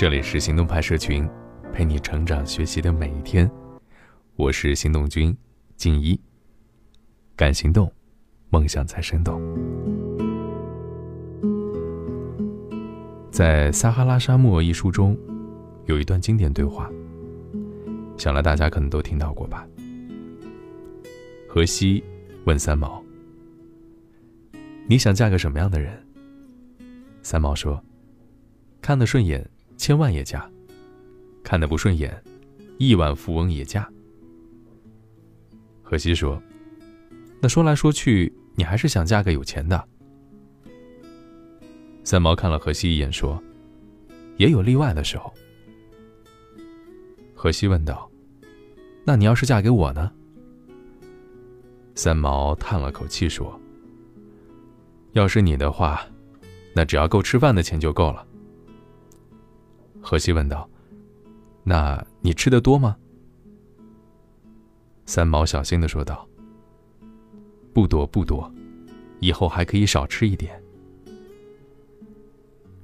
这里是行动派社群，陪你成长学习的每一天。我是行动君静一。敢行动，梦想才生动。在《撒哈拉沙漠》一书中，有一段经典对话，想来大家可能都听到过吧？荷西问三毛：“你想嫁个什么样的人？”三毛说：“看得顺眼。”千万也嫁，看得不顺眼，亿万富翁也嫁。荷西说：“那说来说去，你还是想嫁个有钱的。”三毛看了荷西一眼，说：“也有例外的时候。”荷西问道：“那你要是嫁给我呢？”三毛叹了口气说：“要是你的话，那只要够吃饭的钱就够了。”荷西问道：“那你吃的多吗？”三毛小心的说道：“不多不多，以后还可以少吃一点。”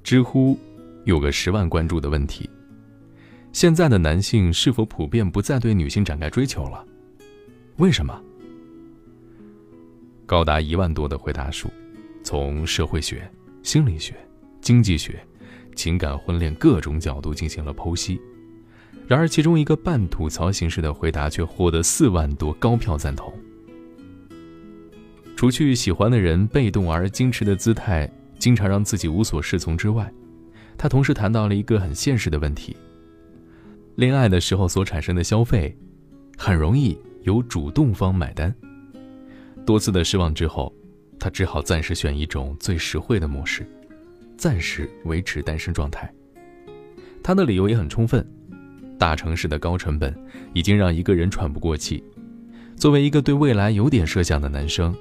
知乎有个十万关注的问题：现在的男性是否普遍不再对女性展开追求了？为什么？高达一万多的回答数，从社会学、心理学、经济学。情感婚恋各种角度进行了剖析，然而其中一个半吐槽形式的回答却获得四万多高票赞同。除去喜欢的人被动而矜持的姿态经常让自己无所适从之外，他同时谈到了一个很现实的问题：恋爱的时候所产生的消费，很容易由主动方买单。多次的失望之后，他只好暂时选一种最实惠的模式。暂时维持单身状态。他的理由也很充分，大城市的高成本已经让一个人喘不过气。作为一个对未来有点设想的男生，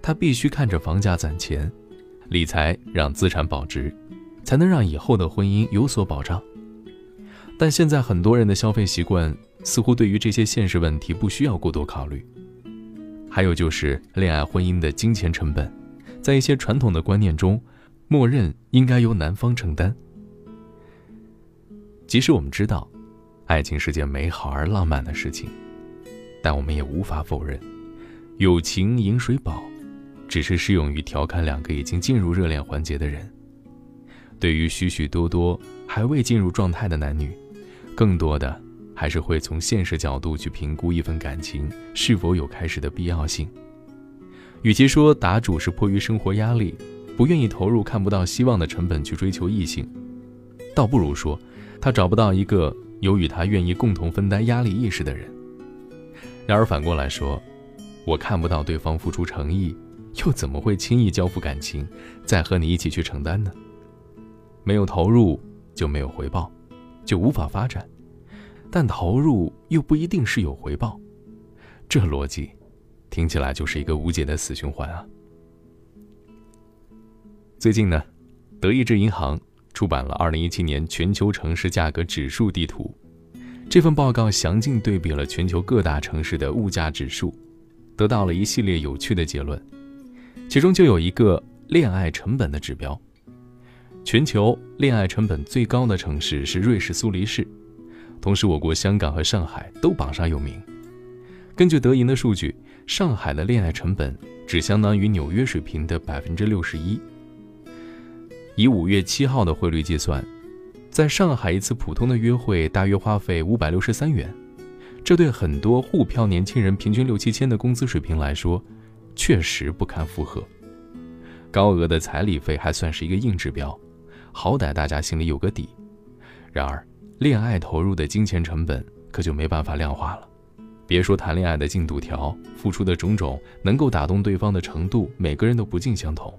他必须看着房价攒钱，理财让资产保值，才能让以后的婚姻有所保障。但现在很多人的消费习惯似乎对于这些现实问题不需要过多考虑。还有就是恋爱婚姻的金钱成本，在一些传统的观念中。默认应该由男方承担。即使我们知道，爱情是件美好而浪漫的事情，但我们也无法否认，友情饮水饱，只是适用于调侃两个已经进入热恋环节的人。对于许许多多还未进入状态的男女，更多的还是会从现实角度去评估一份感情是否有开始的必要性。与其说答主是迫于生活压力，不愿意投入看不到希望的成本去追求异性，倒不如说，他找不到一个有与他愿意共同分担压力意识的人。然而反过来说，我看不到对方付出诚意，又怎么会轻易交付感情，再和你一起去承担呢？没有投入就没有回报，就无法发展，但投入又不一定是有回报，这逻辑，听起来就是一个无解的死循环啊！最近呢，德意志银行出版了《二零一七年全球城市价格指数地图》。这份报告详尽对比了全球各大城市的物价指数，得到了一系列有趣的结论。其中就有一个恋爱成本的指标。全球恋爱成本最高的城市是瑞士苏黎世，同时我国香港和上海都榜上有名。根据德银的数据，上海的恋爱成本只相当于纽约水平的百分之六十一。以五月七号的汇率计算，在上海一次普通的约会大约花费五百六十三元，这对很多沪漂年轻人平均六七千的工资水平来说，确实不堪负荷。高额的彩礼费还算是一个硬指标，好歹大家心里有个底。然而，恋爱投入的金钱成本可就没办法量化了。别说谈恋爱的进度条，付出的种种，能够打动对方的程度，每个人都不尽相同。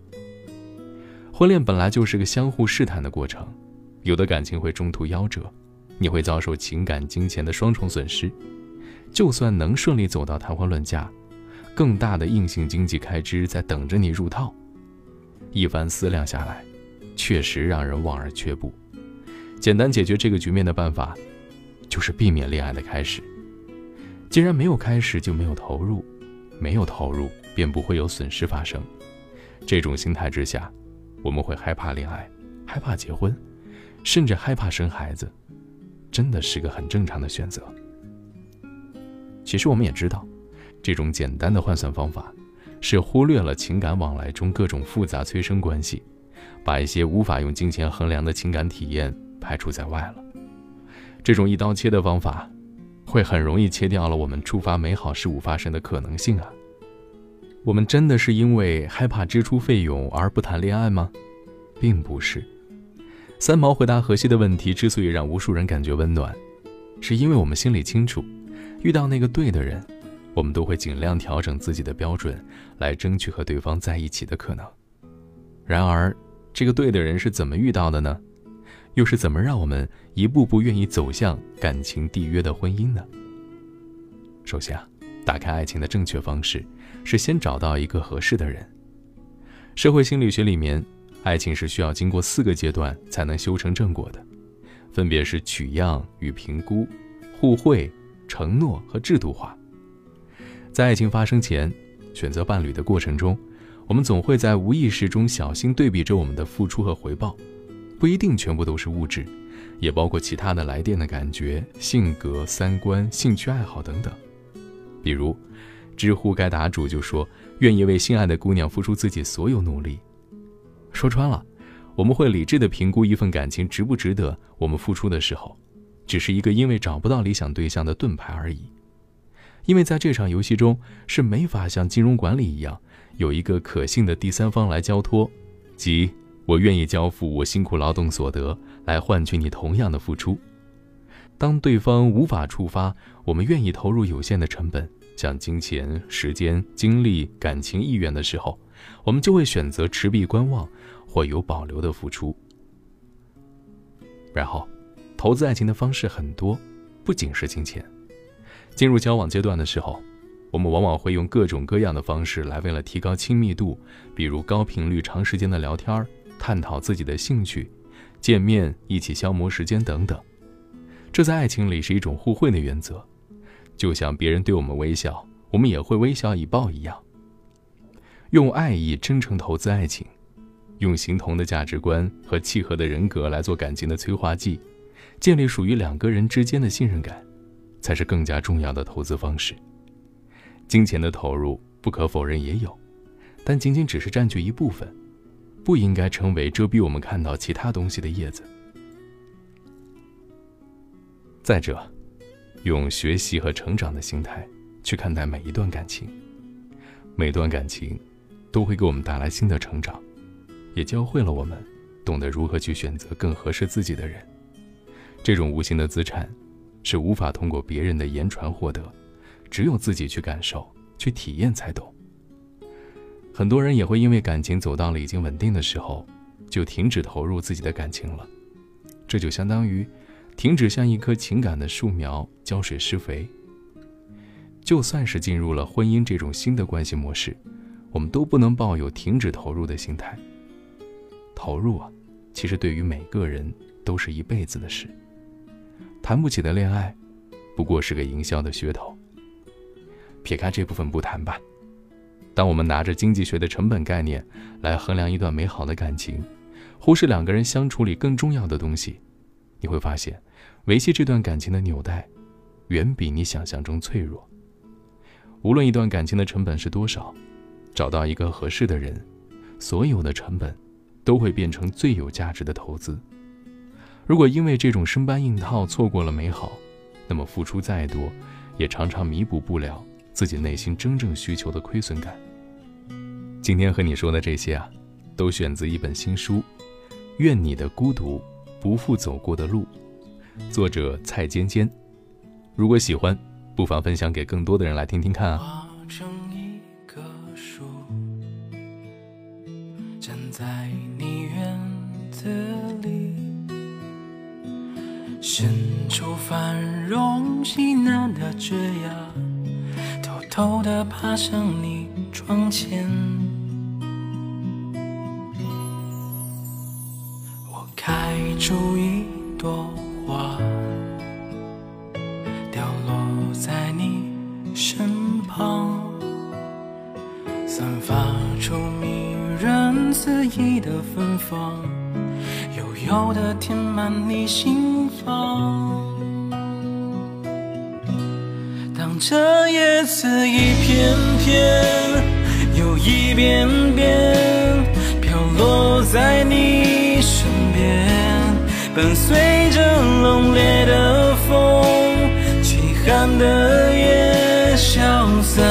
婚恋本来就是个相互试探的过程，有的感情会中途夭折，你会遭受情感、金钱的双重损失。就算能顺利走到谈婚论嫁，更大的硬性经济开支在等着你入套。一番思量下来，确实让人望而却步。简单解决这个局面的办法，就是避免恋爱的开始。既然没有开始，就没有投入，没有投入便不会有损失发生。这种心态之下。我们会害怕恋爱，害怕结婚，甚至害怕生孩子，真的是个很正常的选择。其实我们也知道，这种简单的换算方法，是忽略了情感往来中各种复杂催生关系，把一些无法用金钱衡量的情感体验排除在外了。这种一刀切的方法，会很容易切掉了我们触发美好事物发生的可能性啊！我们真的是因为害怕支出费用而不谈恋爱吗？并不是。三毛回答荷西的问题之所以让无数人感觉温暖，是因为我们心里清楚，遇到那个对的人，我们都会尽量调整自己的标准，来争取和对方在一起的可能。然而，这个对的人是怎么遇到的呢？又是怎么让我们一步步愿意走向感情缔约的婚姻呢？首先啊，打开爱情的正确方式是先找到一个合适的人。社会心理学里面。爱情是需要经过四个阶段才能修成正果的，分别是取样与评估、互惠、承诺和制度化。在爱情发生前，选择伴侣的过程中，我们总会在无意识中小心对比着我们的付出和回报，不一定全部都是物质，也包括其他的来电的感觉、性格、三观、兴趣爱好等等。比如，知乎该答主就说愿意为心爱的姑娘付出自己所有努力。说穿了，我们会理智的评估一份感情值不值得我们付出的时候，只是一个因为找不到理想对象的盾牌而已。因为在这场游戏中是没法像金融管理一样有一个可信的第三方来交托，即我愿意交付我辛苦劳动所得来换取你同样的付出。当对方无法触发我们愿意投入有限的成本，像金钱、时间、精力、感情、意愿的时候，我们就会选择持币观望。或有保留的付出，然后，投资爱情的方式很多，不仅是金钱。进入交往阶段的时候，我们往往会用各种各样的方式来为了提高亲密度，比如高频率、长时间的聊天探讨自己的兴趣、见面、一起消磨时间等等。这在爱情里是一种互惠的原则，就像别人对我们微笑，我们也会微笑以报一样。用爱意真诚投资爱情。用相同的价值观和契合的人格来做感情的催化剂，建立属于两个人之间的信任感，才是更加重要的投资方式。金钱的投入不可否认也有，但仅仅只是占据一部分，不应该成为遮蔽我们看到其他东西的叶子。再者，用学习和成长的心态去看待每一段感情，每段感情都会给我们带来新的成长。也教会了我们，懂得如何去选择更合适自己的人。这种无形的资产，是无法通过别人的言传获得，只有自己去感受、去体验才懂。很多人也会因为感情走到了已经稳定的时候，就停止投入自己的感情了。这就相当于停止向一棵情感的树苗浇水施肥。就算是进入了婚姻这种新的关系模式，我们都不能抱有停止投入的心态。投入啊，其实对于每个人都是一辈子的事。谈不起的恋爱，不过是个营销的噱头。撇开这部分不谈吧，当我们拿着经济学的成本概念来衡量一段美好的感情，忽视两个人相处里更重要的东西，你会发现，维系这段感情的纽带，远比你想象中脆弱。无论一段感情的成本是多少，找到一个合适的人，所有的成本。都会变成最有价值的投资。如果因为这种生搬硬套错过了美好，那么付出再多，也常常弥补不了自己内心真正需求的亏损感。今天和你说的这些啊，都选自一本新书《愿你的孤独不负走过的路》，作者蔡尖尖。如果喜欢，不妨分享给更多的人来听听看啊。化成一棵树，站在你院子里伸出繁荣喜难的枝桠，偷偷地爬上你窗前。出一朵花，掉落在你身旁，散发出迷人肆意的芬芳。悠悠的填满你心房。当这叶子一片片，又一遍遍飘落在你身，伴随着冷冽的风，凄寒的夜消散，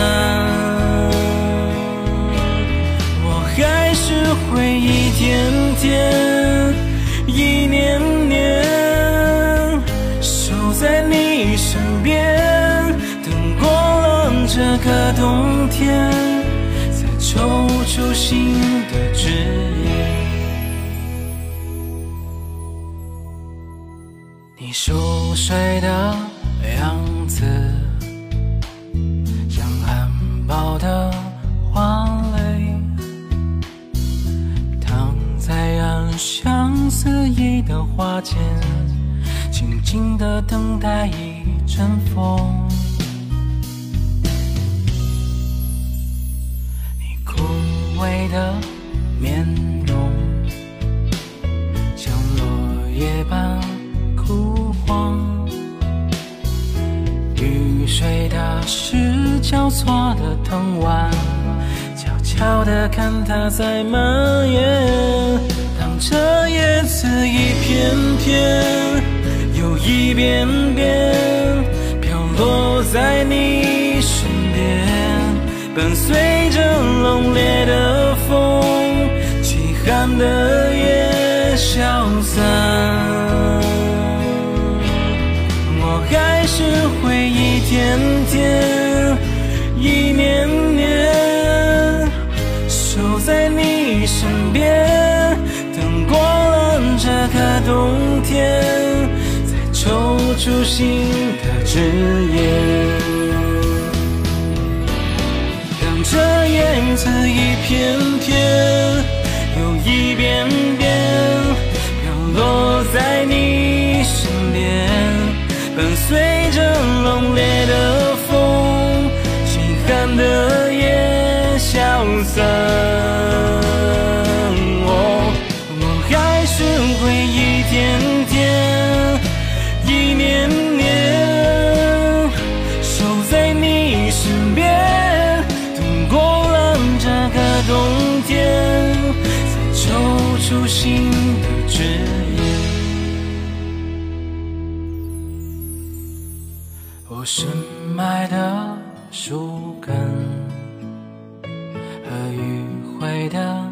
熟睡的样子，像含苞的花蕾，躺在暗香四溢的花间，静静的等待一阵风。你枯萎的面交错的藤蔓，悄悄地看它在蔓延。当这叶子一片片又一遍遍飘落在你身边，伴随着冷冽的。风，凄寒的夜消散，我还是会一天天，出新的枝叶。这叶子一片片，又一遍遍飘落在你身边，伴随着冷冽的风，凄寒的夜消散。树根。和迂回的